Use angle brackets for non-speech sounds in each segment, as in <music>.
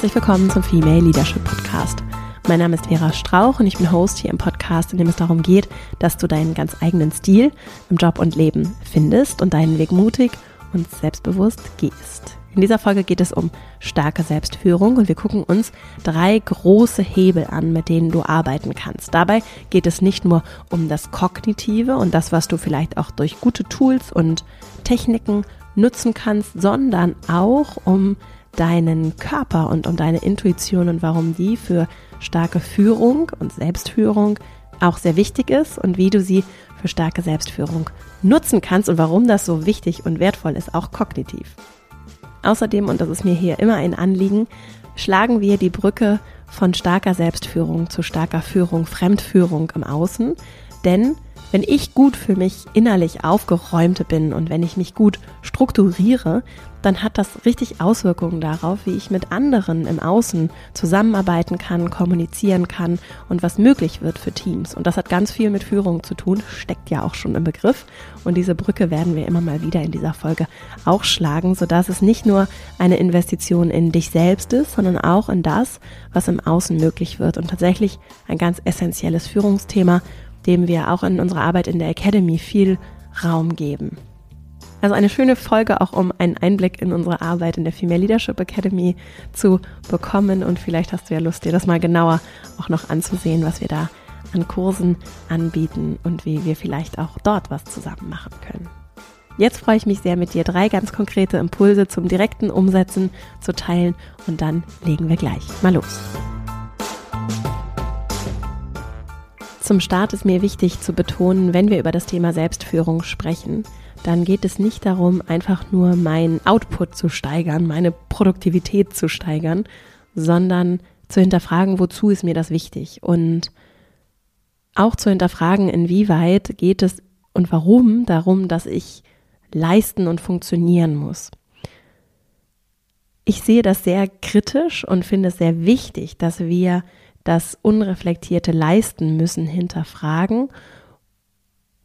Herzlich willkommen zum Female Leadership Podcast. Mein Name ist Vera Strauch und ich bin Host hier im Podcast, in dem es darum geht, dass du deinen ganz eigenen Stil im Job und Leben findest und deinen Weg mutig und selbstbewusst gehst. In dieser Folge geht es um starke Selbstführung und wir gucken uns drei große Hebel an, mit denen du arbeiten kannst. Dabei geht es nicht nur um das Kognitive und das, was du vielleicht auch durch gute Tools und Techniken nutzen kannst, sondern auch um deinen Körper und um deine Intuition und warum die für starke Führung und Selbstführung auch sehr wichtig ist und wie du sie für starke Selbstführung nutzen kannst und warum das so wichtig und wertvoll ist, auch kognitiv. Außerdem, und das ist mir hier immer ein Anliegen, schlagen wir die Brücke von starker Selbstführung zu starker Führung, Fremdführung im Außen. Denn wenn ich gut für mich innerlich aufgeräumt bin und wenn ich mich gut strukturiere, dann hat das richtig Auswirkungen darauf, wie ich mit anderen im Außen zusammenarbeiten kann, kommunizieren kann und was möglich wird für Teams. Und das hat ganz viel mit Führung zu tun, steckt ja auch schon im Begriff. Und diese Brücke werden wir immer mal wieder in dieser Folge auch schlagen, sodass es nicht nur eine Investition in dich selbst ist, sondern auch in das, was im Außen möglich wird. Und tatsächlich ein ganz essentielles Führungsthema, dem wir auch in unserer Arbeit in der Academy viel Raum geben. Also eine schöne Folge auch, um einen Einblick in unsere Arbeit in der Female Leadership Academy zu bekommen. Und vielleicht hast du ja Lust, dir das mal genauer auch noch anzusehen, was wir da an Kursen anbieten und wie wir vielleicht auch dort was zusammen machen können. Jetzt freue ich mich sehr, mit dir drei ganz konkrete Impulse zum direkten Umsetzen zu teilen und dann legen wir gleich mal los. Zum Start ist mir wichtig zu betonen, wenn wir über das Thema Selbstführung sprechen, dann geht es nicht darum, einfach nur meinen Output zu steigern, meine Produktivität zu steigern, sondern zu hinterfragen, wozu ist mir das wichtig und auch zu hinterfragen, inwieweit geht es und warum darum, dass ich leisten und funktionieren muss. Ich sehe das sehr kritisch und finde es sehr wichtig, dass wir das unreflektierte Leisten müssen hinterfragen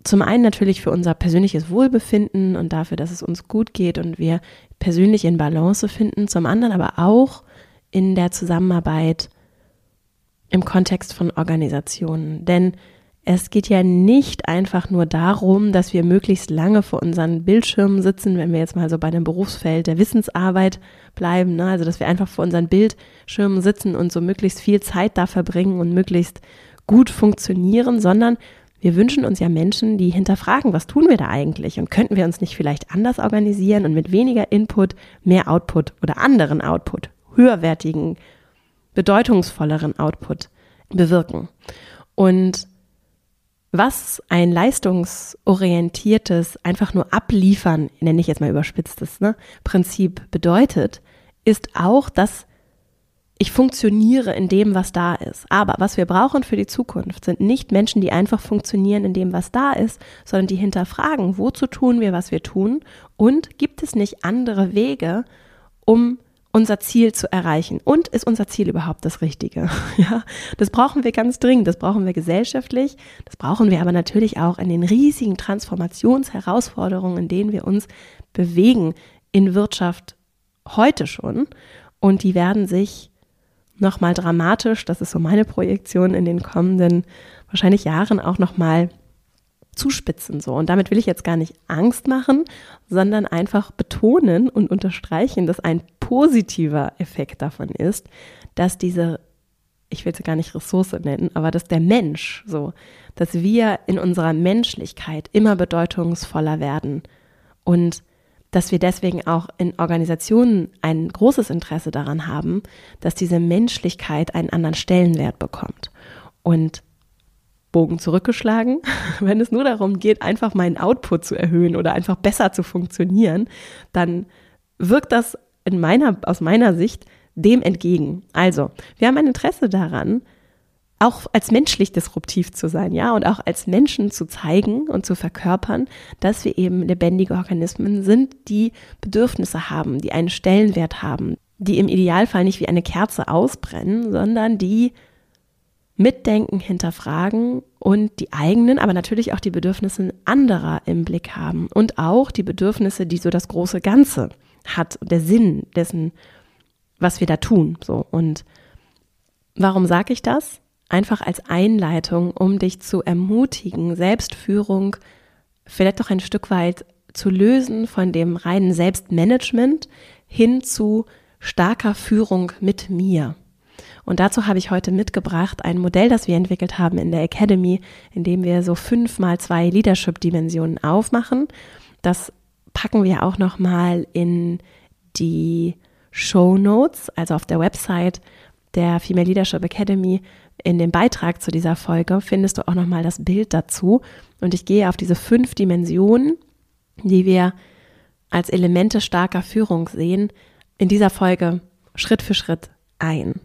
zum einen natürlich für unser persönliches Wohlbefinden und dafür, dass es uns gut geht und wir persönlich in Balance finden, zum anderen aber auch in der Zusammenarbeit im Kontext von Organisationen. Denn es geht ja nicht einfach nur darum, dass wir möglichst lange vor unseren Bildschirmen sitzen, wenn wir jetzt mal so bei dem Berufsfeld der Wissensarbeit bleiben, ne? also dass wir einfach vor unseren Bildschirmen sitzen und so möglichst viel Zeit da verbringen und möglichst gut funktionieren, sondern wir wünschen uns ja Menschen, die hinterfragen, was tun wir da eigentlich und könnten wir uns nicht vielleicht anders organisieren und mit weniger Input mehr Output oder anderen Output, höherwertigen, bedeutungsvolleren Output bewirken. Und was ein leistungsorientiertes, einfach nur abliefern, nenne ich jetzt mal überspitztes, ne, Prinzip bedeutet, ist auch, dass ich funktioniere in dem, was da ist. Aber was wir brauchen für die Zukunft sind nicht Menschen, die einfach funktionieren in dem, was da ist, sondern die hinterfragen, wozu tun wir, was wir tun und gibt es nicht andere Wege, um unser Ziel zu erreichen? Und ist unser Ziel überhaupt das Richtige? <laughs> Ja, das brauchen wir ganz dringend. Das brauchen wir gesellschaftlich. Das brauchen wir aber natürlich auch in den riesigen Transformationsherausforderungen, in denen wir uns bewegen in Wirtschaft heute schon. Und die werden sich nochmal dramatisch, das ist so meine Projektion in den kommenden wahrscheinlich Jahren auch nochmal zuspitzen so. Und damit will ich jetzt gar nicht Angst machen, sondern einfach betonen und unterstreichen, dass ein positiver Effekt davon ist, dass diese, ich will sie gar nicht Ressource nennen, aber dass der Mensch so, dass wir in unserer Menschlichkeit immer bedeutungsvoller werden und dass wir deswegen auch in Organisationen ein großes Interesse daran haben, dass diese Menschlichkeit einen anderen Stellenwert bekommt. Und Bogen zurückgeschlagen, <laughs> wenn es nur darum geht, einfach meinen Output zu erhöhen oder einfach besser zu funktionieren, dann wirkt das in meiner, aus meiner Sicht dem entgegen. Also, wir haben ein Interesse daran, auch als menschlich disruptiv zu sein, ja, und auch als Menschen zu zeigen und zu verkörpern, dass wir eben lebendige Organismen sind, die Bedürfnisse haben, die einen Stellenwert haben, die im Idealfall nicht wie eine Kerze ausbrennen, sondern die mitdenken, hinterfragen und die eigenen, aber natürlich auch die Bedürfnisse anderer im Blick haben und auch die Bedürfnisse, die so das große Ganze hat, der Sinn dessen, was wir da tun. So. Und warum sage ich das? Einfach als Einleitung, um dich zu ermutigen, Selbstführung vielleicht doch ein Stück weit zu lösen von dem reinen Selbstmanagement hin zu starker Führung mit mir. Und dazu habe ich heute mitgebracht ein Modell, das wir entwickelt haben in der Academy, in dem wir so fünf mal zwei Leadership-Dimensionen aufmachen. Das packen wir auch nochmal in die Show Notes, also auf der Website der Female Leadership Academy. In dem Beitrag zu dieser Folge findest du auch nochmal das Bild dazu. Und ich gehe auf diese fünf Dimensionen, die wir als Elemente starker Führung sehen, in dieser Folge Schritt für Schritt ein.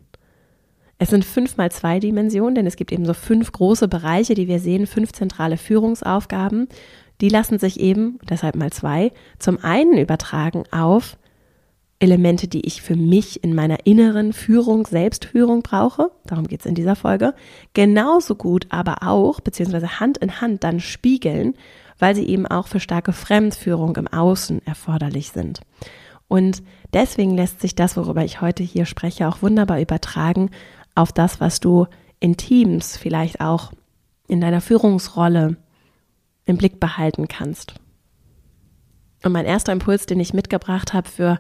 Es sind fünf mal zwei Dimensionen, denn es gibt eben so fünf große Bereiche, die wir sehen, fünf zentrale Führungsaufgaben. Die lassen sich eben, deshalb mal zwei, zum einen übertragen auf Elemente, die ich für mich in meiner inneren Führung, Selbstführung brauche. Darum geht es in dieser Folge. Genauso gut aber auch, beziehungsweise Hand in Hand dann spiegeln, weil sie eben auch für starke Fremdführung im Außen erforderlich sind. Und deswegen lässt sich das, worüber ich heute hier spreche, auch wunderbar übertragen auf das, was du in Teams vielleicht auch in deiner Führungsrolle im Blick behalten kannst. Und mein erster Impuls, den ich mitgebracht habe für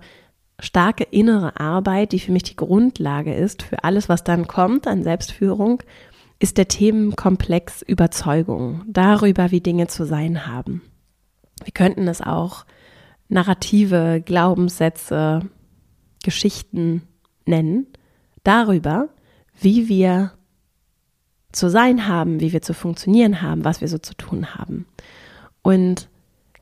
starke innere Arbeit, die für mich die Grundlage ist für alles, was dann kommt an Selbstführung, ist der Themenkomplex Überzeugung darüber, wie Dinge zu sein haben. Wir könnten es auch Narrative, Glaubenssätze, Geschichten nennen, darüber, wie wir zu sein haben, wie wir zu funktionieren haben, was wir so zu tun haben. Und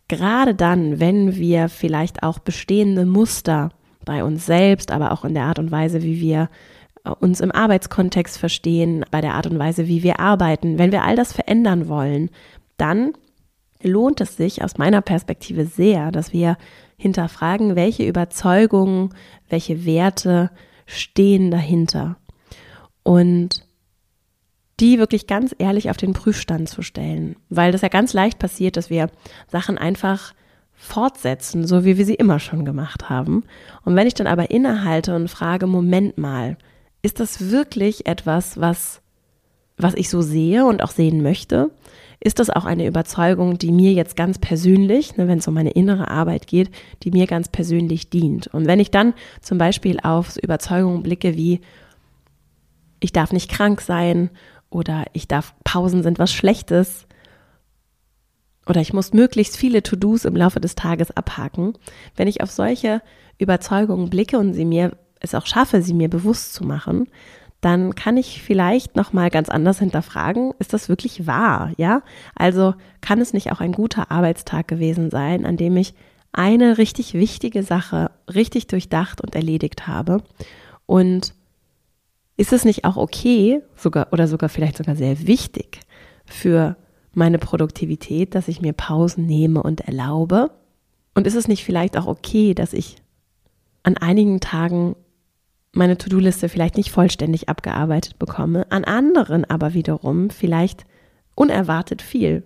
gerade dann, wenn wir vielleicht auch bestehende Muster bei uns selbst, aber auch in der Art und Weise, wie wir äh, uns im Arbeitskontext verstehen, bei der Art und Weise, wie wir arbeiten, wenn wir all das verändern wollen, dann lohnt es sich aus meiner Perspektive sehr, dass wir hinterfragen, welche Überzeugungen, welche Werte stehen dahinter. Und die wirklich ganz ehrlich auf den Prüfstand zu stellen, weil das ja ganz leicht passiert, dass wir Sachen einfach fortsetzen, so wie wir sie immer schon gemacht haben. Und wenn ich dann aber innehalte und frage, Moment mal, ist das wirklich etwas, was, was ich so sehe und auch sehen möchte? Ist das auch eine Überzeugung, die mir jetzt ganz persönlich, ne, wenn es um meine innere Arbeit geht, die mir ganz persönlich dient? Und wenn ich dann zum Beispiel auf Überzeugungen blicke wie, ich darf nicht krank sein oder ich darf, Pausen sind was Schlechtes oder ich muss möglichst viele To-Dos im Laufe des Tages abhaken. Wenn ich auf solche Überzeugungen blicke und sie mir es auch schaffe, sie mir bewusst zu machen, dann kann ich vielleicht noch mal ganz anders hinterfragen, ist das wirklich wahr, ja? Also kann es nicht auch ein guter Arbeitstag gewesen sein, an dem ich eine richtig wichtige Sache richtig durchdacht und erledigt habe und ist es nicht auch okay, sogar oder sogar vielleicht sogar sehr wichtig für meine Produktivität, dass ich mir Pausen nehme und erlaube? Und ist es nicht vielleicht auch okay, dass ich an einigen Tagen meine To-Do-Liste vielleicht nicht vollständig abgearbeitet bekomme, an anderen aber wiederum vielleicht unerwartet viel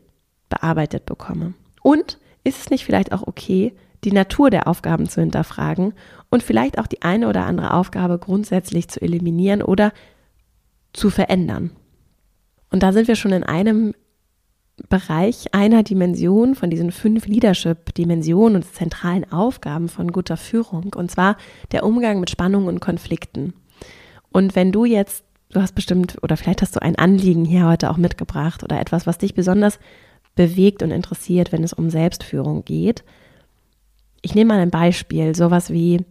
bearbeitet bekomme? Und ist es nicht vielleicht auch okay, die Natur der Aufgaben zu hinterfragen und vielleicht auch die eine oder andere Aufgabe grundsätzlich zu eliminieren oder zu verändern. Und da sind wir schon in einem Bereich einer Dimension von diesen fünf Leadership-Dimensionen und zentralen Aufgaben von guter Führung, und zwar der Umgang mit Spannungen und Konflikten. Und wenn du jetzt, du hast bestimmt, oder vielleicht hast du ein Anliegen hier heute auch mitgebracht oder etwas, was dich besonders bewegt und interessiert, wenn es um Selbstführung geht, ich nehme mal ein Beispiel, sowas wie,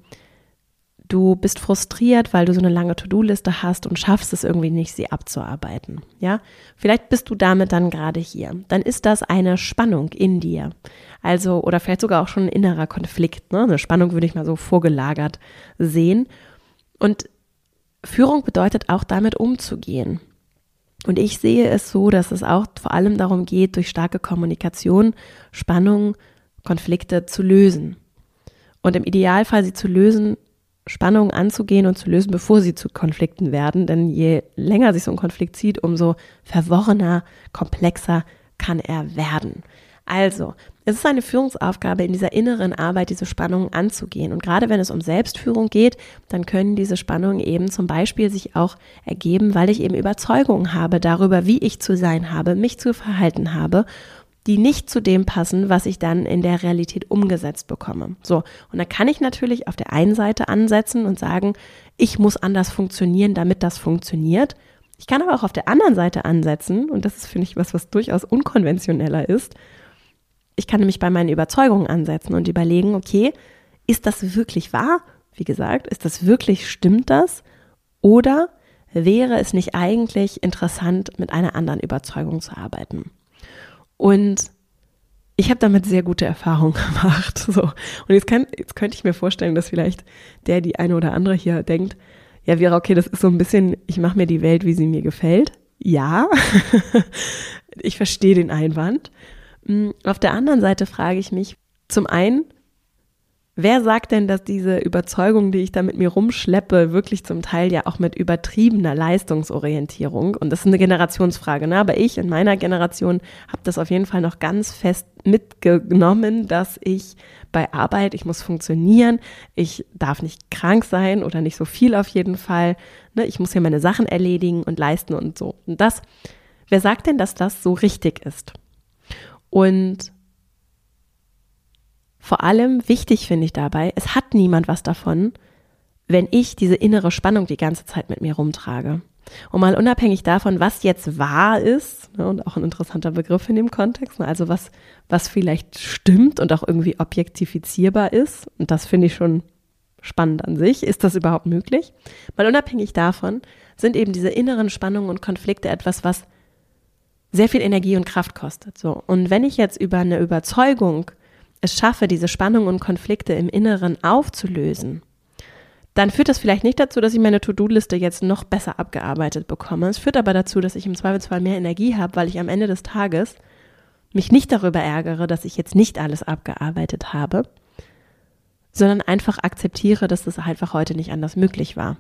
du bist frustriert, weil du so eine lange To-Do-Liste hast und schaffst es irgendwie nicht, sie abzuarbeiten. Ja, vielleicht bist du damit dann gerade hier. Dann ist das eine Spannung in dir. Also, oder vielleicht sogar auch schon ein innerer Konflikt. Ne? Eine Spannung würde ich mal so vorgelagert sehen. Und Führung bedeutet auch damit umzugehen. Und ich sehe es so, dass es auch vor allem darum geht, durch starke Kommunikation Spannungen, Konflikte zu lösen und im Idealfall sie zu lösen, Spannungen anzugehen und zu lösen, bevor sie zu Konflikten werden. Denn je länger sich so ein Konflikt zieht, umso verworrener, komplexer kann er werden. Also, es ist eine Führungsaufgabe, in dieser inneren Arbeit diese Spannungen anzugehen. Und gerade wenn es um Selbstführung geht, dann können diese Spannungen eben zum Beispiel sich auch ergeben, weil ich eben Überzeugungen habe darüber, wie ich zu sein habe, mich zu verhalten habe, die nicht zu dem passen, was ich dann in der Realität umgesetzt bekomme. So. Und da kann ich natürlich auf der einen Seite ansetzen und sagen, ich muss anders funktionieren, damit das funktioniert. Ich kann aber auch auf der anderen Seite ansetzen, und das ist, finde ich, was, was durchaus unkonventioneller ist, ich kann nämlich bei meinen Überzeugungen ansetzen und überlegen, okay, ist das wirklich wahr? Wie gesagt, ist das wirklich, stimmt das? Oder wäre es nicht eigentlich interessant, mit einer anderen Überzeugung zu arbeiten? Und ich habe damit sehr gute Erfahrungen <laughs> gemacht. So. Und jetzt, kann, jetzt könnte ich mir vorstellen, dass vielleicht der, die eine oder andere hier denkt, ja, wäre okay, das ist so ein bisschen, ich mache mir die Welt, wie sie mir gefällt. Ja, <laughs> ich verstehe den Einwand. Hm, auf der anderen Seite frage ich mich zum einen, Wer sagt denn, dass diese Überzeugung, die ich da mit mir rumschleppe, wirklich zum Teil ja auch mit übertriebener Leistungsorientierung, und das ist eine Generationsfrage, ne? aber ich in meiner Generation habe das auf jeden Fall noch ganz fest mitgenommen, dass ich bei Arbeit, ich muss funktionieren, ich darf nicht krank sein oder nicht so viel auf jeden Fall, ne? ich muss hier meine Sachen erledigen und leisten und so. Und das, wer sagt denn, dass das so richtig ist? Und vor allem wichtig finde ich dabei, es hat niemand was davon, wenn ich diese innere Spannung die ganze Zeit mit mir rumtrage. Und mal unabhängig davon, was jetzt wahr ist, ne, und auch ein interessanter Begriff in dem Kontext, ne, also was, was vielleicht stimmt und auch irgendwie objektifizierbar ist, und das finde ich schon spannend an sich, ist das überhaupt möglich? Mal unabhängig davon sind eben diese inneren Spannungen und Konflikte etwas, was sehr viel Energie und Kraft kostet. So. Und wenn ich jetzt über eine Überzeugung es schaffe, diese Spannungen und Konflikte im Inneren aufzulösen, dann führt das vielleicht nicht dazu, dass ich meine To-Do-Liste jetzt noch besser abgearbeitet bekomme. Es führt aber dazu, dass ich im Zweifelsfall mehr Energie habe, weil ich am Ende des Tages mich nicht darüber ärgere, dass ich jetzt nicht alles abgearbeitet habe, sondern einfach akzeptiere, dass das einfach heute nicht anders möglich war.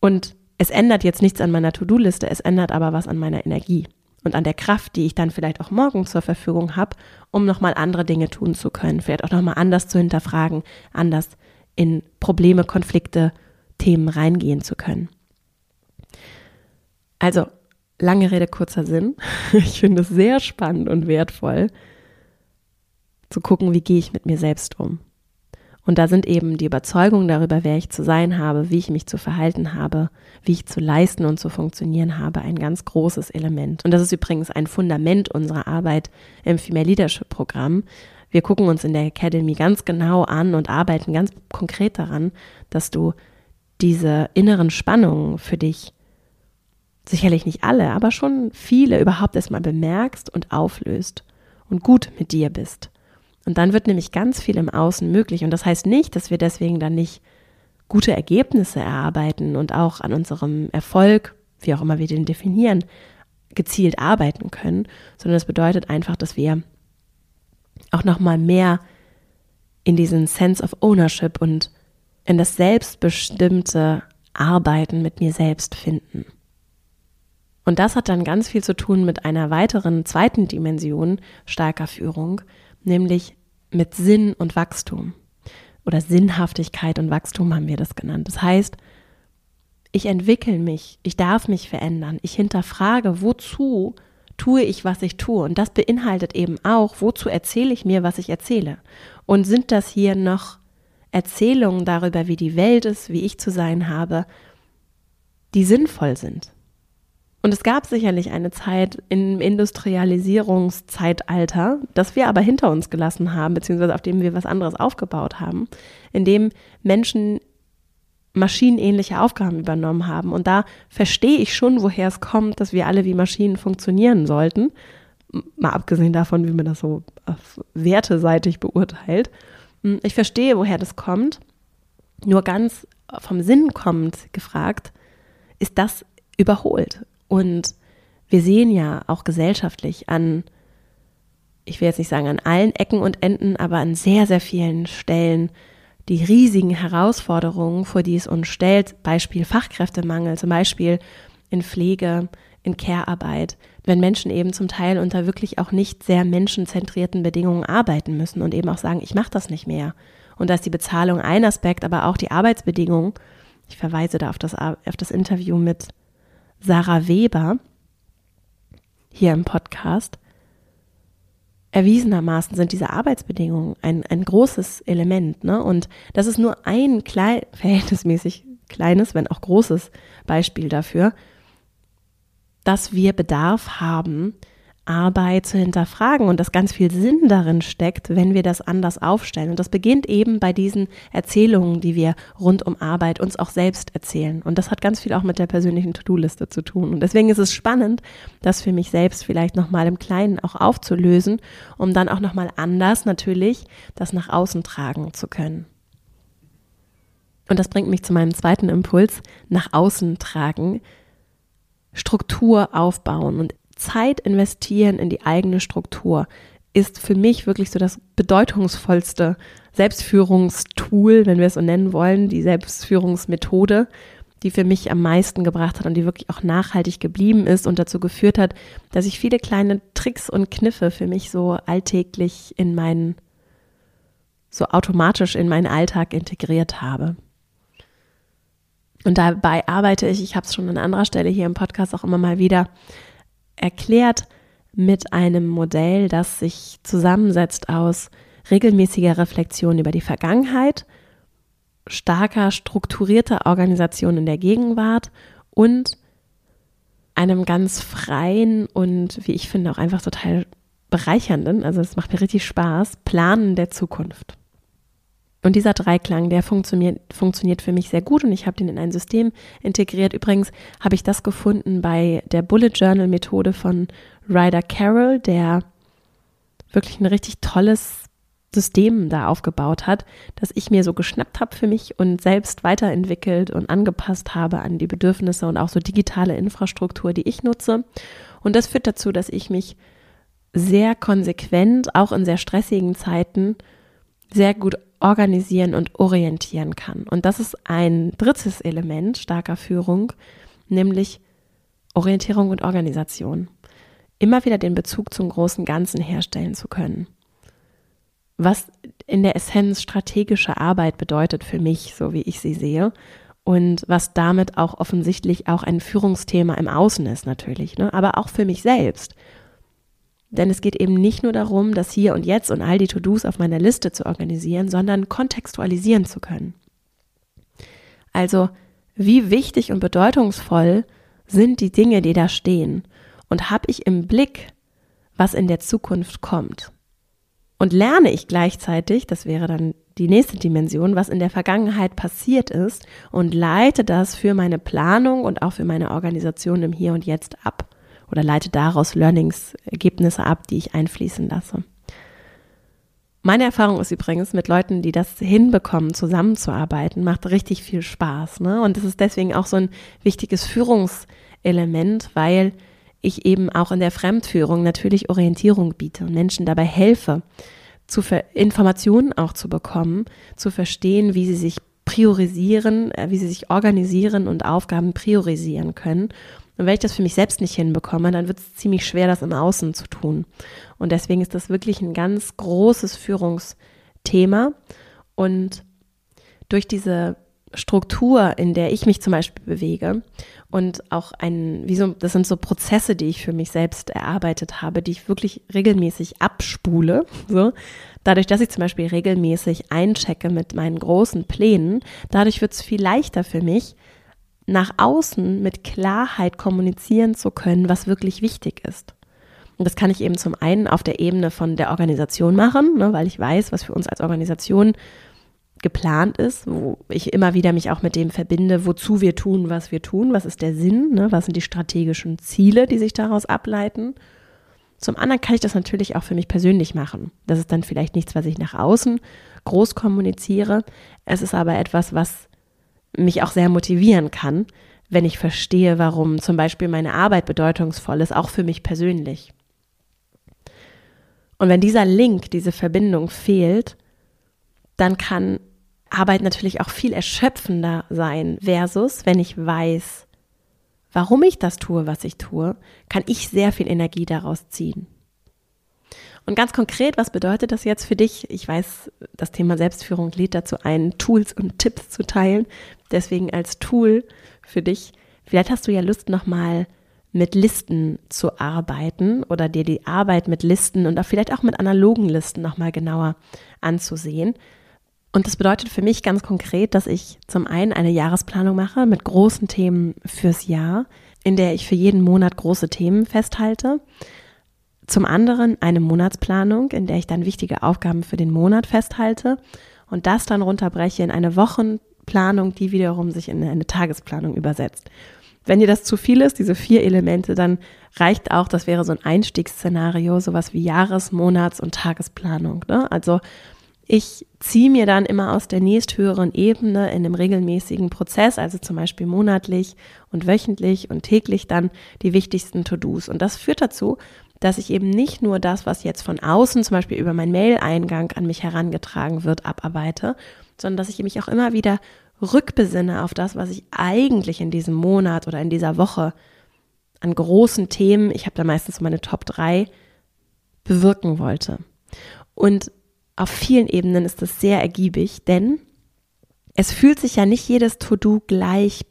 Und es ändert jetzt nichts an meiner To-Do-Liste, es ändert aber was an meiner Energie und an der Kraft, die ich dann vielleicht auch morgen zur Verfügung habe, um nochmal andere Dinge tun zu können, vielleicht auch nochmal anders zu hinterfragen, anders in Probleme, Konflikte, Themen reingehen zu können. Also, lange Rede, kurzer Sinn. <laughs> Ich finde es sehr spannend und wertvoll zu gucken, wie gehe ich mit mir selbst um. Und da sind eben die Überzeugungen darüber, wer ich zu sein habe, wie ich mich zu verhalten habe, wie ich zu leisten und zu funktionieren habe, ein ganz großes Element. Und das ist übrigens ein Fundament unserer Arbeit im Female Leadership Programm. Wir gucken uns in der Academy ganz genau an und arbeiten ganz konkret daran, dass du diese inneren Spannungen für dich sicherlich nicht alle, aber schon viele überhaupt erstmal bemerkst und auflöst und gut mit dir bist. Und dann wird nämlich ganz viel im Außen möglich. Und das heißt nicht, dass wir deswegen dann nicht gute Ergebnisse erarbeiten und auch an unserem Erfolg, wie auch immer wir den definieren, gezielt arbeiten können, sondern das bedeutet einfach, dass wir auch noch mal mehr in diesen Sense of Ownership und in das selbstbestimmte Arbeiten mit mir selbst finden. Und das hat dann ganz viel zu tun mit einer weiteren zweiten Dimension starker Führung, nämlich mit Sinn und Wachstum. Oder Sinnhaftigkeit und Wachstum haben wir das genannt. Das heißt, ich entwickle mich, ich darf mich verändern, ich hinterfrage, wozu tue ich, was ich tue. Und das beinhaltet eben auch, wozu erzähle ich mir, was ich erzähle. Und sind das hier noch Erzählungen darüber, wie die Welt ist, wie ich zu sein habe, die sinnvoll sind. Und es gab sicherlich eine Zeit im Industrialisierungszeitalter, das wir aber hinter uns gelassen haben, beziehungsweise auf dem wir was anderes aufgebaut haben, in dem Menschen maschinenähnliche Aufgaben übernommen haben. Und da verstehe ich schon, woher es kommt, dass wir alle wie Maschinen funktionieren sollten. Mal abgesehen davon, wie man das so werteseitig beurteilt. Ich verstehe, woher das kommt. Nur ganz vom Sinn kommt gefragt, ist das überholt? Und wir sehen ja auch gesellschaftlich an, ich will jetzt nicht sagen an allen Ecken und Enden, aber an sehr, sehr vielen Stellen die riesigen Herausforderungen, vor die es uns stellt. Beispiel Fachkräftemangel, zum Beispiel in Pflege, in Care-Arbeit, wenn Menschen eben zum Teil unter wirklich auch nicht sehr menschenzentrierten Bedingungen arbeiten müssen und eben auch sagen, ich mache das nicht mehr. Und da ist die Bezahlung ein Aspekt, aber auch die Arbeitsbedingungen. Ich verweise da auf das, auf das Interview mit Sarah Weber hier im Podcast. Erwiesenermaßen sind diese Arbeitsbedingungen ein, ein großes Element. Ne? Und das ist nur ein klein, <laughs> verhältnismäßig kleines, wenn auch großes Beispiel dafür, dass wir Bedarf haben, Arbeit zu hinterfragen und dass ganz viel Sinn darin steckt, wenn wir das anders aufstellen. Und das beginnt eben bei diesen Erzählungen, die wir rund um Arbeit uns auch selbst erzählen. Und das hat ganz viel auch mit der persönlichen To-Do-Liste zu tun. Und deswegen ist es spannend, das für mich selbst vielleicht nochmal im Kleinen auch aufzulösen, um dann auch nochmal anders natürlich das nach außen tragen zu können. Und das bringt mich zu meinem zweiten Impuls, nach außen tragen, Struktur aufbauen. Und Zeit investieren in die eigene Struktur ist für mich wirklich so das bedeutungsvollste Selbstführungstool, wenn wir es so nennen wollen, die Selbstführungsmethode, die für mich am meisten gebracht hat und die wirklich auch nachhaltig geblieben ist und dazu geführt hat, dass ich viele kleine Tricks und Kniffe für mich so alltäglich in meinen, so automatisch in meinen Alltag integriert habe. Und dabei arbeite ich, ich habe es schon an anderer Stelle hier im Podcast auch immer mal wieder erklärt mit einem Modell, das sich zusammensetzt aus regelmäßiger Reflexion über die Vergangenheit, starker strukturierter Organisation in der Gegenwart und einem ganz freien und, wie ich finde, auch einfach total bereichernden, also es macht mir richtig Spaß, Planen der Zukunft. Und dieser Dreiklang, der funktioniert, funktioniert für mich sehr gut und ich habe den in ein System integriert. Übrigens habe ich das gefunden bei der Bullet Journal Methode von Ryder Carroll, der wirklich ein richtig tolles System da aufgebaut hat, das ich mir so geschnappt habe für mich und selbst weiterentwickelt und angepasst habe an die Bedürfnisse und auch so digitale Infrastruktur, die ich nutze. Und das führt dazu, dass ich mich sehr konsequent, auch in sehr stressigen Zeiten, sehr gut organisieren und orientieren kann. Und das ist ein drittes Element starker Führung, nämlich Orientierung und Organisation. Immer wieder den Bezug zum großen Ganzen herstellen zu können. Was in der Essenz strategische Arbeit bedeutet für mich, so wie ich sie sehe, und was damit auch offensichtlich auch ein Führungsthema im Außen ist natürlich, ne? aber auch für mich selbst. Denn es geht eben nicht nur darum, das Hier und Jetzt und all die To-Dos auf meiner Liste zu organisieren, sondern kontextualisieren zu können. Also, wie wichtig und bedeutungsvoll sind die Dinge, die da stehen? Und habe ich im Blick, was in der Zukunft kommt? Und lerne ich gleichzeitig, das wäre dann die nächste Dimension, was in der Vergangenheit passiert ist und leite das für meine Planung und auch für meine Organisation im Hier und Jetzt ab oder leite daraus Learnings, Ergebnisse ab, die ich einfließen lasse. Meine Erfahrung ist übrigens, mit Leuten, die das hinbekommen, zusammenzuarbeiten, macht richtig viel Spaß. Ne? Und das ist deswegen auch so ein wichtiges Führungselement, weil ich eben auch in der Fremdführung natürlich Orientierung biete und Menschen dabei helfe, zu Informationen auch zu bekommen, zu verstehen, wie sie sich priorisieren, äh, wie sie sich organisieren und Aufgaben priorisieren können und wenn ich das für mich selbst nicht hinbekomme, dann wird es ziemlich schwer, das im Außen zu tun. Und deswegen ist das wirklich ein ganz großes Führungsthema. Und durch diese Struktur, in der ich mich zum Beispiel bewege und auch ein, wie so, das sind so Prozesse, die ich für mich selbst erarbeitet habe, die ich wirklich regelmäßig abspule, so. Dadurch, dass ich zum Beispiel regelmäßig einchecke mit meinen großen Plänen, dadurch wird es viel leichter für mich, nach außen mit Klarheit kommunizieren zu können, was wirklich wichtig ist. Und das kann ich eben zum einen auf der Ebene von der Organisation machen, ne, weil ich weiß, was für uns als Organisation geplant ist, wo ich immer wieder mich auch mit dem verbinde, wozu wir tun, was wir tun, was ist der Sinn, ne, was sind die strategischen Ziele, die sich daraus ableiten. Zum anderen kann ich das natürlich auch für mich persönlich machen. Das ist dann vielleicht nichts, was ich nach außen groß kommuniziere. Es ist aber etwas, was mich auch sehr motivieren kann, wenn ich verstehe, warum zum Beispiel meine Arbeit bedeutungsvoll ist, auch für mich persönlich. Und wenn dieser Link, diese Verbindung fehlt, dann kann Arbeit natürlich auch viel erschöpfender sein, versus wenn ich weiß, warum ich das tue, was ich tue, kann ich sehr viel Energie daraus ziehen. Und ganz konkret, was bedeutet das jetzt für dich? Ich weiß, das Thema Selbstführung lädt dazu ein, Tools und Tipps zu teilen. Deswegen als Tool für dich. Vielleicht hast du ja Lust, nochmal mit Listen zu arbeiten oder dir die Arbeit mit Listen und auch vielleicht auch mit analogen Listen nochmal genauer anzusehen. Und das bedeutet für mich ganz konkret, dass ich zum einen eine Jahresplanung mache mit großen Themen fürs Jahr, in der ich für jeden Monat große Themen festhalte. Zum anderen eine Monatsplanung, in der ich dann wichtige Aufgaben für den Monat festhalte und das dann runterbreche in eine Wochenplanung, die wiederum sich in eine Tagesplanung übersetzt. Wenn dir das zu viel ist, diese vier Elemente, dann reicht auch, das wäre so ein Einstiegsszenario, sowas wie Jahres-, Monats- und Tagesplanung. Ne? Also ich ziehe mir dann immer aus der nächsthöheren Ebene in einem regelmäßigen Prozess, also zum Beispiel monatlich und wöchentlich und täglich dann die wichtigsten To-Dos. Und das führt dazu, dass ich eben nicht nur das, was jetzt von außen zum Beispiel über meinen Mail-Eingang an mich herangetragen wird, abarbeite, sondern dass ich mich auch immer wieder rückbesinne auf das, was ich eigentlich in diesem Monat oder in dieser Woche an großen Themen, ich habe da meistens meine Top 3, bewirken wollte. Und auf vielen Ebenen ist das sehr ergiebig, denn es fühlt sich ja nicht jedes To-Do gleich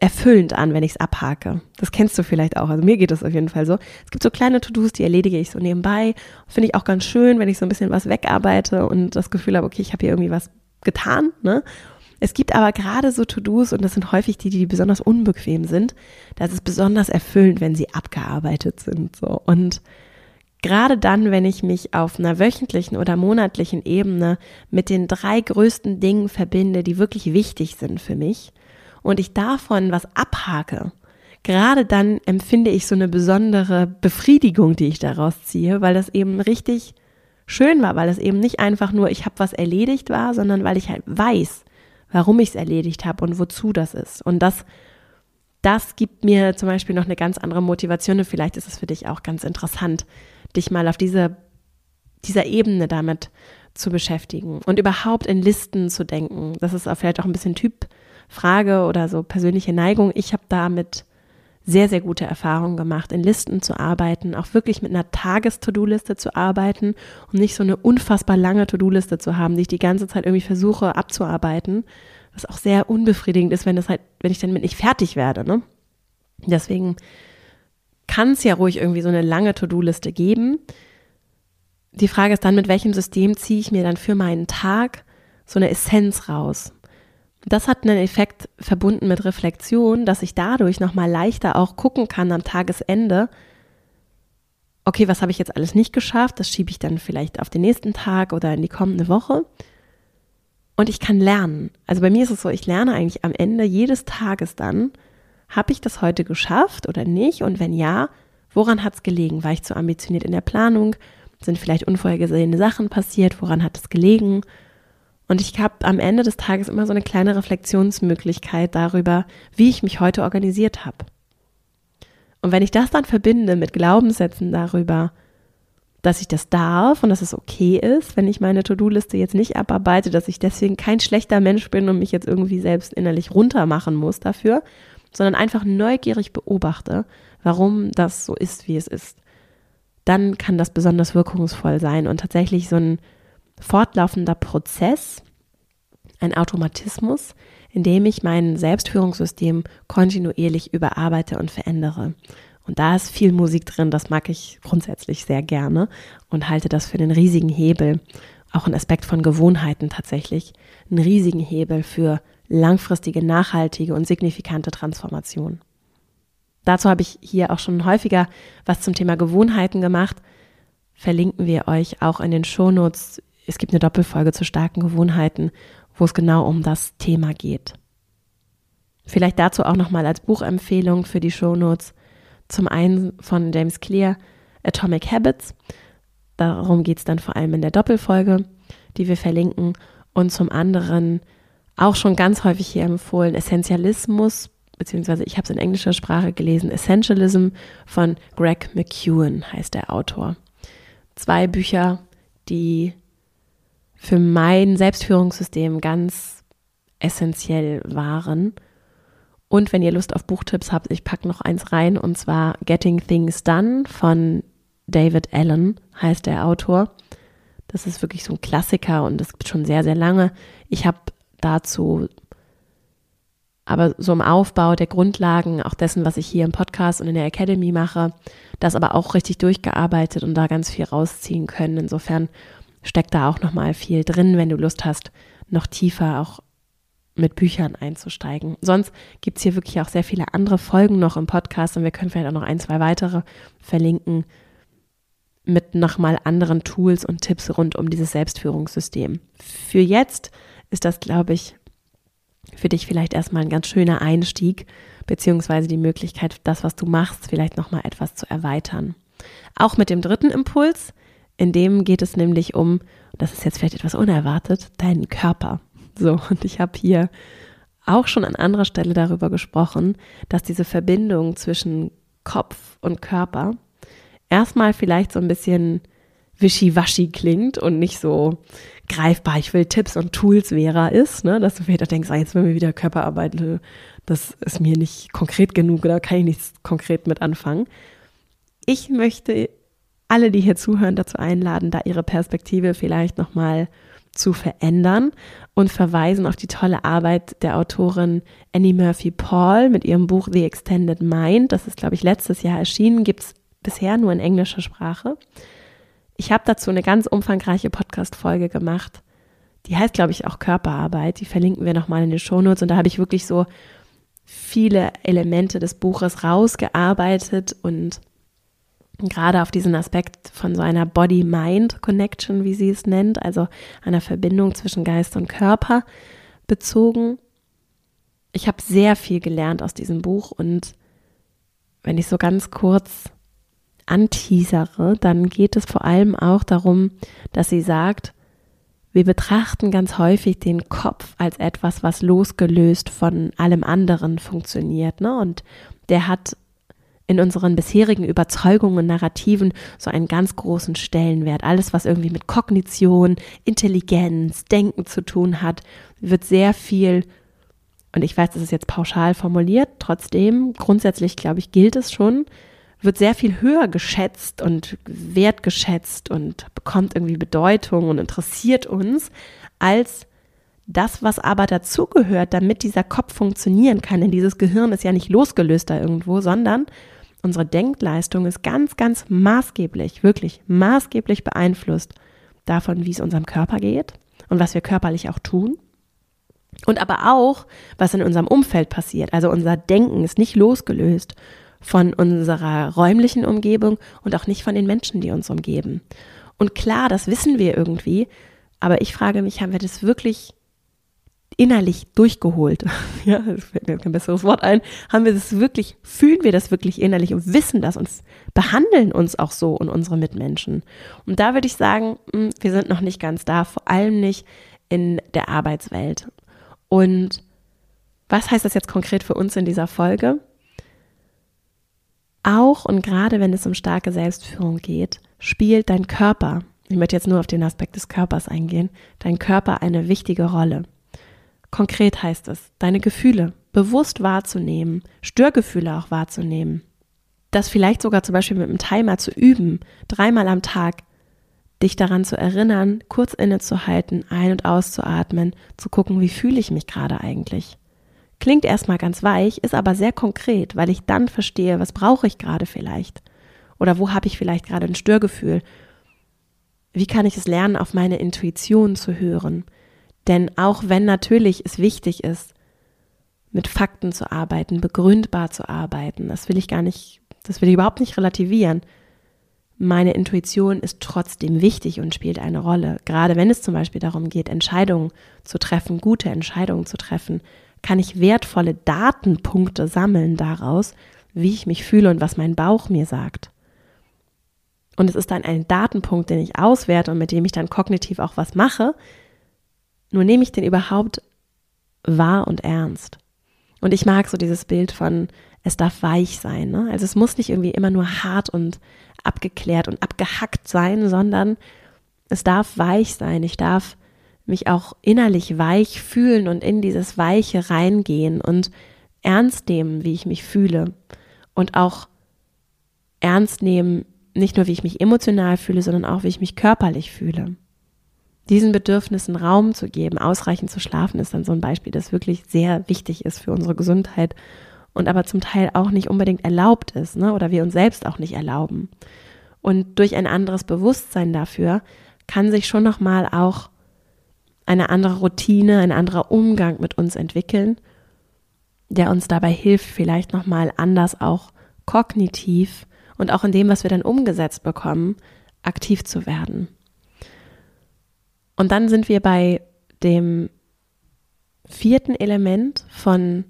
erfüllend an, wenn ich es abhake. Das kennst du vielleicht auch. Also mir geht das auf jeden Fall so. Es gibt so kleine To-Dos, die erledige ich so nebenbei. Finde ich auch ganz schön, wenn ich so ein bisschen was wegarbeite und das Gefühl habe, okay, ich habe hier irgendwie was getan. Ne? Es gibt aber gerade so To-Dos, und das sind häufig die, die besonders unbequem sind, da ist es besonders erfüllend, wenn sie abgearbeitet sind. So. Und gerade dann, wenn ich mich auf einer wöchentlichen oder monatlichen Ebene mit den drei größten Dingen verbinde, die wirklich wichtig sind für mich, und ich davon was abhake, gerade dann empfinde ich so eine besondere Befriedigung, die ich daraus ziehe, weil das eben richtig schön war, weil es eben nicht einfach nur, ich habe was erledigt war, sondern weil ich halt weiß, warum ich es erledigt habe und wozu das ist. Und das, das gibt mir zum Beispiel noch eine ganz andere Motivation und vielleicht ist es für dich auch ganz interessant, dich mal auf diese, dieser Ebene damit zu beschäftigen und überhaupt in Listen zu denken. Das ist auch vielleicht auch ein bisschen Typfrage oder so persönliche Neigung. Ich habe damit sehr, sehr gute Erfahrungen gemacht, in Listen zu arbeiten, auch wirklich mit einer Tages-To-Do-Liste zu arbeiten und nicht so eine unfassbar lange To-Do-Liste zu haben, die ich die ganze Zeit irgendwie versuche abzuarbeiten, was auch sehr unbefriedigend ist, wenn das halt, wenn ich dann mit nicht fertig werde, ne? Deswegen kann es ja ruhig irgendwie so eine lange To-Do-Liste geben. Die Frage ist dann, mit welchem System ziehe ich mir dann für meinen Tag so eine Essenz raus? Das hat einen Effekt verbunden mit Reflexion, dass ich dadurch nochmal leichter auch gucken kann am Tagesende, okay, was habe ich jetzt alles nicht geschafft? Das schiebe ich dann vielleicht auf den nächsten Tag oder in die kommende Woche. Und ich kann lernen. Also bei mir ist es so, ich lerne eigentlich am Ende jedes Tages dann, habe ich das heute geschafft oder nicht? Und wenn ja, woran hat es gelegen? War ich zu ambitioniert in der Planung? Sind vielleicht unvorhergesehene Sachen passiert? Woran hat es gelegen? Und ich habe am Ende des Tages immer so eine kleine Reflexionsmöglichkeit darüber, wie ich mich heute organisiert habe. Und wenn ich das dann verbinde mit Glaubenssätzen darüber, dass ich das darf und dass es okay ist, wenn ich meine To-Do-Liste jetzt nicht abarbeite, dass ich deswegen kein schlechter Mensch bin und mich jetzt irgendwie selbst innerlich runtermachen muss dafür, sondern einfach neugierig beobachte, warum das so ist, wie es ist, dann kann das besonders wirkungsvoll sein und tatsächlich so ein fortlaufender Prozess, ein Automatismus, in dem ich mein Selbstführungssystem kontinuierlich überarbeite und verändere. Und da ist viel Musik drin, das mag ich grundsätzlich sehr gerne und halte das für den riesigen Hebel, auch ein Aspekt von Gewohnheiten tatsächlich, einen riesigen Hebel für langfristige, nachhaltige und signifikante Transformation. Dazu habe ich hier auch schon häufiger was zum Thema Gewohnheiten gemacht. Verlinken wir euch auch in den Shownotes es gibt eine Doppelfolge zu starken Gewohnheiten, wo es genau um das Thema geht. Vielleicht dazu auch nochmal als Buchempfehlung für die Shownotes. Zum einen von James Clear, Atomic Habits. Darum geht es dann vor allem in der Doppelfolge, die wir verlinken. Und zum anderen auch schon ganz häufig hier empfohlen, Essentialismus, beziehungsweise ich habe es in englischer Sprache gelesen, Essentialism von Greg McEwen heißt der Autor. Zwei Bücher, die für mein Selbstführungssystem ganz essentiell waren Und wenn ihr Lust auf Buchtipps habt, ich packe noch eins rein und zwar Getting Things Done von David Allen heißt der Autor. Das ist wirklich so ein Klassiker und das gibt schon sehr, sehr lange. Ich habe dazu aber so im Aufbau der Grundlagen, auch dessen, was ich hier im Podcast und in der Academy mache, das aber auch richtig durchgearbeitet und da ganz viel rausziehen können. Insofern steckt da auch nochmal viel drin, wenn du Lust hast, noch tiefer auch mit Büchern einzusteigen. Sonst gibt es hier wirklich auch sehr viele andere Folgen noch im Podcast und wir können vielleicht auch noch ein, zwei weitere verlinken mit nochmal anderen Tools und Tipps rund um dieses Selbstführungssystem. Für jetzt ist das, glaube ich, für dich vielleicht erstmal ein ganz schöner Einstieg, beziehungsweise die Möglichkeit, das, was du machst, vielleicht nochmal etwas zu erweitern. Auch mit dem dritten Impuls, in dem geht es nämlich um, das ist jetzt vielleicht etwas unerwartet, deinen Körper. So, und ich habe hier auch schon an anderer Stelle darüber gesprochen, dass diese Verbindung zwischen Kopf und Körper erstmal vielleicht so ein bisschen wischiwaschi klingt und nicht so greifbar, ich will Tipps und Tools Vera ist, ne? dass du vielleicht auch denkst, ah, jetzt will wir wieder Körperarbeit, das ist mir nicht konkret genug, da kann ich nichts konkret mit anfangen. Ich möchte alle, die hier zuhören, dazu einladen, da ihre Perspektive vielleicht nochmal zu verändern und verweisen auf die tolle Arbeit der Autorin Annie Murphy Paul mit ihrem Buch The Extended Mind. Das ist, glaube ich, letztes Jahr erschienen, gibt es bisher nur in englischer Sprache. Ich habe dazu eine ganz umfangreiche Podcast-Folge gemacht. Die heißt, glaube ich, auch Körperarbeit. Die verlinken wir nochmal in den Shownotes. Und da habe ich wirklich so viele Elemente des Buches rausgearbeitet und gerade auf diesen Aspekt von so einer Body-Mind-Connection, wie sie es nennt, also einer Verbindung zwischen Geist und Körper bezogen. Ich habe sehr viel gelernt aus diesem Buch und wenn ich so ganz kurz anteasere, dann geht es vor allem auch darum, dass sie sagt, wir betrachten ganz häufig den Kopf als etwas, was losgelöst von allem anderen funktioniert. Ne? Und der hat in unseren bisherigen Überzeugungen und Narrativen so einen ganz großen Stellenwert. Alles, was irgendwie mit Kognition, Intelligenz, Denken zu tun hat, wird sehr viel, und ich weiß, das ist jetzt pauschal formuliert, trotzdem, grundsätzlich glaube ich, gilt es schon, wird sehr viel höher geschätzt und wertgeschätzt und bekommt irgendwie Bedeutung und interessiert uns als das, was aber dazugehört, damit dieser Kopf funktionieren kann. Denn dieses Gehirn ist ja nicht losgelöst da irgendwo, sondern unsere Denkleistung ist ganz, ganz maßgeblich, wirklich maßgeblich beeinflusst davon, wie es unserem Körper geht und was wir körperlich auch tun. Und aber auch, was in unserem Umfeld passiert. Also unser Denken ist nicht losgelöst von unserer räumlichen Umgebung und auch nicht von den Menschen, die uns umgeben. Und klar, das wissen wir irgendwie, aber ich frage mich, haben wir das wirklich innerlich durchgeholt? <laughs> ja, das fällt mir kein besseres Wort ein. Haben wir das wirklich, fühlen wir das wirklich innerlich und wissen das und behandeln uns auch so und unsere Mitmenschen? Und da würde ich sagen, hm, wir sind noch nicht ganz da, vor allem nicht in der Arbeitswelt. Und was heißt das jetzt konkret für uns in dieser Folge? Auch und gerade wenn es um starke Selbstführung geht, spielt dein Körper, ich möchte jetzt nur auf den Aspekt des Körpers eingehen, dein Körper eine wichtige Rolle. Konkret heißt es, deine Gefühle bewusst wahrzunehmen, Störgefühle auch wahrzunehmen. Das vielleicht sogar zum Beispiel mit einem Timer zu üben, dreimal am Tag, dich daran zu erinnern, kurz innezuhalten, ein- und auszuatmen, zu gucken, wie fühle ich mich gerade eigentlich. Klingt erstmal ganz weich, ist aber sehr konkret, weil ich dann verstehe, was brauche ich gerade vielleicht? Oder wo habe ich vielleicht gerade ein Störgefühl? Wie kann ich es lernen, auf meine Intuition zu hören? Denn auch wenn natürlich es wichtig ist, mit Fakten zu arbeiten, begründbar zu arbeiten, das will ich gar nicht, das will ich überhaupt nicht relativieren. Meine Intuition ist trotzdem wichtig und spielt eine Rolle. Gerade wenn es zum Beispiel darum geht, Entscheidungen zu treffen, gute Entscheidungen zu treffen, kann ich wertvolle Datenpunkte sammeln daraus, wie ich mich fühle und was mein Bauch mir sagt. Und es ist dann ein Datenpunkt, den ich auswerte und mit dem ich dann kognitiv auch was mache. Nur nehme ich den überhaupt wahr und ernst. Und ich mag so dieses Bild von, es darf weich sein. Ne? Also es muss nicht irgendwie immer nur hart und abgeklärt und abgehackt sein, sondern es darf weich sein. Ich darf mich auch innerlich weich fühlen und in dieses Weiche reingehen und ernst nehmen, wie ich mich fühle und auch ernst nehmen, nicht nur wie ich mich emotional fühle, sondern auch wie ich mich körperlich fühle. Diesen Bedürfnissen Raum zu geben, ausreichend zu schlafen, ist dann so ein Beispiel, das wirklich sehr wichtig ist für unsere Gesundheit und aber zum Teil auch nicht unbedingt erlaubt ist, ne? oder wir uns selbst auch nicht erlauben. Und durch ein anderes Bewusstsein dafür kann sich schon nochmal auch eine andere Routine, ein anderer Umgang mit uns entwickeln, der uns dabei hilft, vielleicht nochmal anders auch kognitiv und auch in dem, was wir dann umgesetzt bekommen, aktiv zu werden. Und dann sind wir bei dem vierten Element von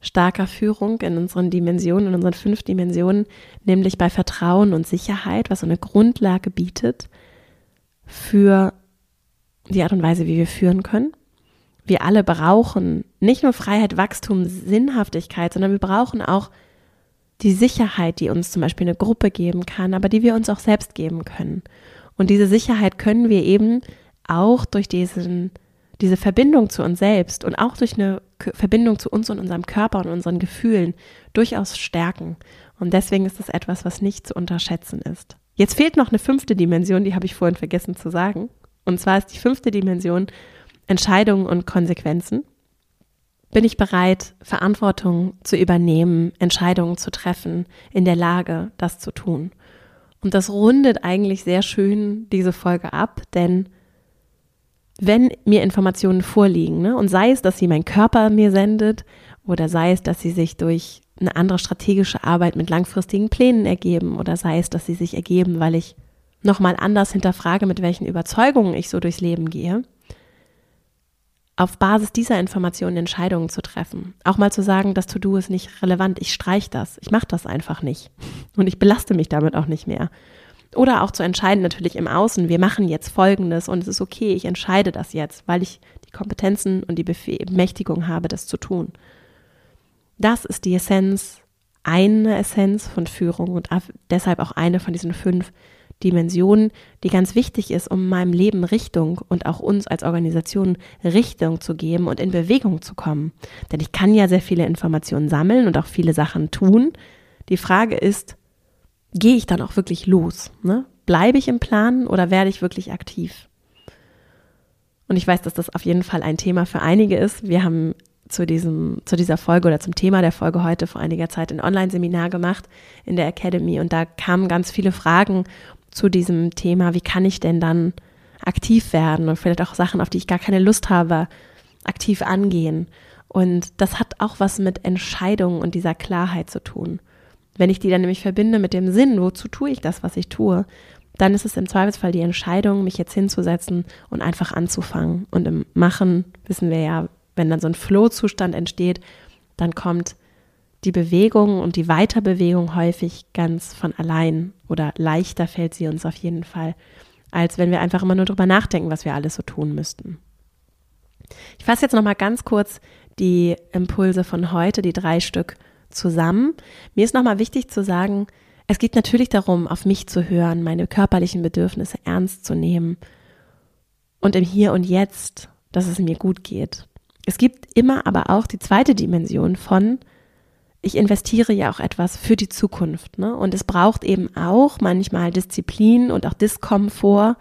starker Führung in unseren Dimensionen, in unseren fünf Dimensionen, nämlich bei Vertrauen und Sicherheit, was so eine Grundlage bietet für die Art und Weise, wie wir führen können. Wir alle brauchen nicht nur Freiheit, Wachstum, Sinnhaftigkeit, sondern wir brauchen auch die Sicherheit, die uns zum Beispiel eine Gruppe geben kann, aber die wir uns auch selbst geben können. Und diese Sicherheit können wir eben auch durch diesen, diese Verbindung zu uns selbst und auch durch eine Verbindung zu uns und unserem Körper und unseren Gefühlen durchaus stärken. Und deswegen ist das etwas, was nicht zu unterschätzen ist. Jetzt fehlt noch eine fünfte Dimension, die habe ich vorhin vergessen zu sagen. Und zwar ist die fünfte Dimension Entscheidungen und Konsequenzen. Bin ich bereit, Verantwortung zu übernehmen, Entscheidungen zu treffen, in der Lage, das zu tun? Und das rundet eigentlich sehr schön diese Folge ab, denn wenn mir Informationen vorliegen, ne, und sei es, dass sie mein Körper mir sendet oder sei es, dass sie sich durch eine andere strategische Arbeit mit langfristigen Plänen ergeben oder sei es, dass sie sich ergeben, weil ich nochmal anders hinterfrage, mit welchen Überzeugungen ich so durchs Leben gehe, auf Basis dieser Informationen Entscheidungen zu treffen. Auch mal zu sagen, das To-Do ist nicht relevant, ich streiche das, ich mache das einfach nicht und ich belaste mich damit auch nicht mehr. Oder auch zu entscheiden natürlich im Außen, wir machen jetzt Folgendes und es ist okay, ich entscheide das jetzt, weil ich die Kompetenzen und die Bemächtigung habe, das zu tun. Das ist die Essenz, eine Essenz von Führung und deshalb auch eine von diesen fünf Dimension, die ganz wichtig ist, um meinem Leben Richtung und auch uns als Organisation Richtung zu geben und in Bewegung zu kommen. Denn ich kann ja sehr viele Informationen sammeln und auch viele Sachen tun. Die Frage ist, gehe ich dann auch wirklich los? Ne? Bleibe ich im Plan oder werde ich wirklich aktiv? Und ich weiß, dass das auf jeden Fall ein Thema für einige ist. Wir haben zu, diesem, zu dieser Folge oder zum Thema der Folge heute vor einiger Zeit ein Online-Seminar gemacht in der Academy und da kamen ganz viele Fragen zu diesem Thema, wie kann ich denn dann aktiv werden und vielleicht auch Sachen, auf die ich gar keine Lust habe, aktiv angehen. Und das hat auch was mit Entscheidungen und dieser Klarheit zu tun. Wenn ich die dann nämlich verbinde mit dem Sinn, wozu tue ich das, was ich tue, dann ist es im Zweifelsfall die Entscheidung, mich jetzt hinzusetzen und einfach anzufangen. Und im Machen wissen wir ja, wenn dann so ein Flow-Zustand entsteht, dann kommt die Bewegung und die Weiterbewegung häufig ganz von allein oder leichter fällt sie uns auf jeden Fall, als wenn wir einfach immer nur drüber nachdenken, was wir alles so tun müssten. Ich fasse jetzt nochmal ganz kurz die Impulse von heute, die drei Stück zusammen. Mir ist nochmal wichtig zu sagen, es geht natürlich darum, auf mich zu hören, meine körperlichen Bedürfnisse ernst zu nehmen und im Hier und Jetzt, dass es mir gut geht. Es gibt immer aber auch die zweite Dimension von, ich investiere ja auch etwas für die Zukunft. Ne? Und es braucht eben auch manchmal Disziplin und auch Diskomfort.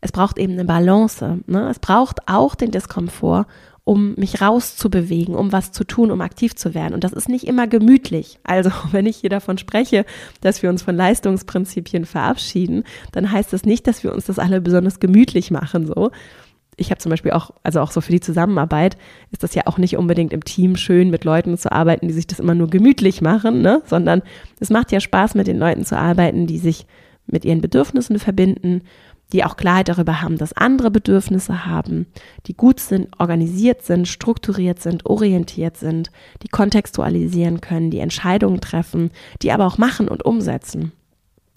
Es braucht eben eine Balance. Ne? Es braucht auch den Diskomfort, um mich rauszubewegen, um was zu tun, um aktiv zu werden. Und das ist nicht immer gemütlich. Also, <laughs> wenn ich hier davon spreche, dass wir uns von Leistungsprinzipien verabschieden, dann heißt das nicht, dass wir uns das alle besonders gemütlich machen, so, ich habe zum Beispiel auch, also auch so für die Zusammenarbeit, ist das ja auch nicht unbedingt im Team schön, mit Leuten zu arbeiten, die sich das immer nur gemütlich machen, ne? sondern es macht ja Spaß, mit den Leuten zu arbeiten, die sich mit ihren Bedürfnissen verbinden, die auch Klarheit darüber haben, dass andere Bedürfnisse haben, die gut sind, organisiert sind, strukturiert sind, orientiert sind, die kontextualisieren können, die Entscheidungen treffen, die aber auch machen und umsetzen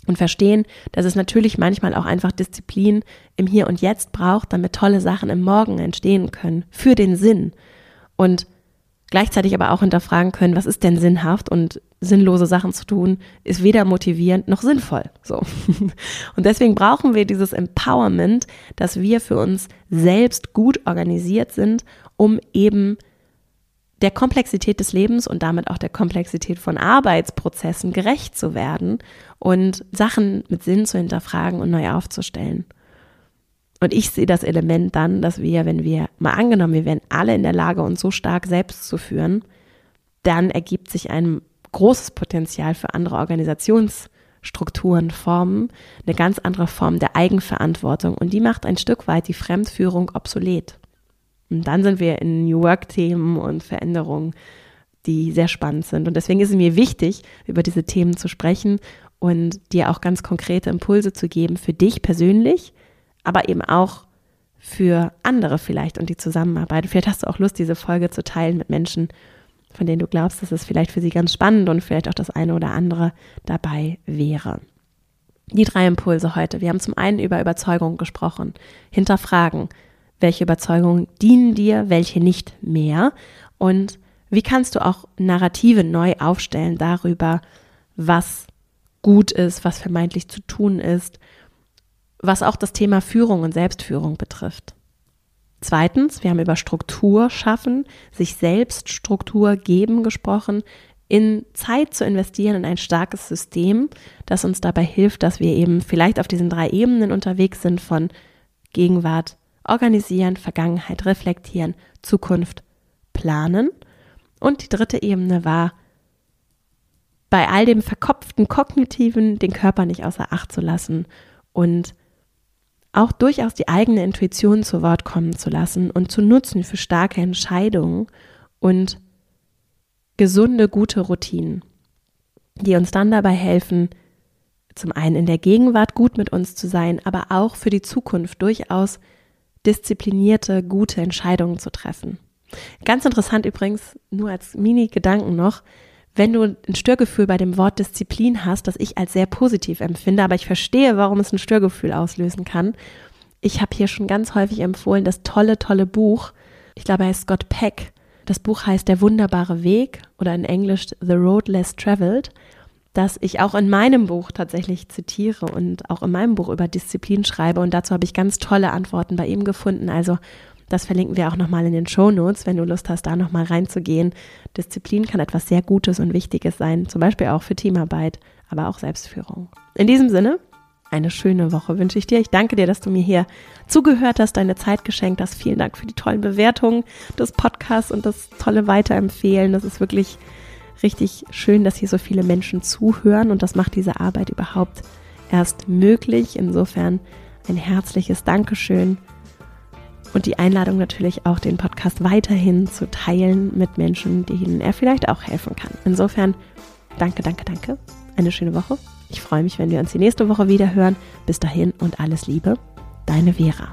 und verstehen, dass es natürlich manchmal auch einfach Disziplin im Hier und Jetzt braucht, damit tolle Sachen im Morgen entstehen können, für den Sinn. Und gleichzeitig aber auch hinterfragen können, was ist denn sinnhaft und sinnlose Sachen zu tun, ist weder motivierend noch sinnvoll. So. <laughs> Und deswegen brauchen wir dieses Empowerment, dass wir für uns selbst gut organisiert sind, um eben der Komplexität des Lebens und damit auch der Komplexität von Arbeitsprozessen gerecht zu werden und Sachen mit Sinn zu hinterfragen und neu aufzustellen. Und ich sehe das Element dann, dass wir, wenn wir mal angenommen, wir wären alle in der Lage, uns so stark selbst zu führen, dann ergibt sich ein großes Potenzial für andere Organisationsstrukturen, Formen, eine ganz andere Form der Eigenverantwortung und die macht ein Stück weit die Fremdführung obsolet. Und dann sind wir in New Work-Themen und Veränderungen, die sehr spannend sind. Und deswegen ist es mir wichtig, über diese Themen zu sprechen und dir auch ganz konkrete Impulse zu geben für dich persönlich, aber eben auch für andere vielleicht und die Zusammenarbeit. Vielleicht hast du auch Lust, diese Folge zu teilen mit Menschen, von denen du glaubst, dass es vielleicht für sie ganz spannend und vielleicht auch das eine oder andere dabei wäre. Die drei Impulse heute. Wir haben zum einen über Überzeugung gesprochen. Hinterfragen. Welche Überzeugungen dienen dir, welche nicht mehr? Und wie kannst du auch Narrative neu aufstellen darüber, was gut ist, was vermeintlich zu tun ist, was auch das Thema Führung und Selbstführung betrifft. Zweitens, wir haben über Struktur schaffen, sich selbst Struktur geben gesprochen, in Zeit zu investieren in ein starkes System, das uns dabei hilft, dass wir eben vielleicht auf diesen drei Ebenen unterwegs sind von Gegenwart, organisieren, Vergangenheit, reflektieren, Zukunft, planen. Und die dritte Ebene war, bei all dem verkopften Kognitiven den Körper nicht außer Acht zu lassen und auch durchaus die eigene Intuition zu Wort kommen zu lassen und zu nutzen für starke Entscheidungen und gesunde, gute Routinen, die uns dann dabei helfen, zum einen in der Gegenwart gut mit uns zu sein, aber auch für die Zukunft durchaus disziplinierte, gute Entscheidungen zu treffen. Ganz interessant übrigens, nur als Mini-Gedanken noch, wenn du ein Störgefühl bei dem Wort Disziplin hast, das ich als sehr positiv empfinde, aber ich verstehe, warum es ein Störgefühl auslösen kann. Ich habe hier schon ganz häufig empfohlen, das tolle, tolle Buch, ich glaube, er heißt Scott Peck. Das Buch heißt Der wunderbare Weg oder in Englisch The Road Less Traveled, das ich auch in meinem Buch tatsächlich zitiere und auch in meinem Buch über Disziplin schreibe. Und dazu habe ich ganz tolle Antworten bei ihm gefunden. Also das verlinken wir auch nochmal in den Show Notes, wenn du Lust hast, da nochmal reinzugehen. Disziplin kann etwas sehr Gutes und Wichtiges sein, zum Beispiel auch für Teamarbeit, aber auch Selbstführung. In diesem Sinne, eine schöne Woche wünsche ich dir. Ich danke dir, dass du mir hier zugehört hast, deine Zeit geschenkt hast. Vielen Dank für die tollen Bewertungen des Podcasts und das tolle Weiterempfehlen. Das ist wirklich richtig schön, dass hier so viele Menschen zuhören und das macht diese Arbeit überhaupt erst möglich. Insofern ein herzliches Dankeschön und die Einladung natürlich auch, den Podcast weiterhin zu teilen mit Menschen, denen er vielleicht auch helfen kann. Insofern, danke, danke, danke. Eine schöne Woche. Ich freue mich, wenn wir uns die nächste Woche wieder hören. Bis dahin und alles Liebe. Deine Vera.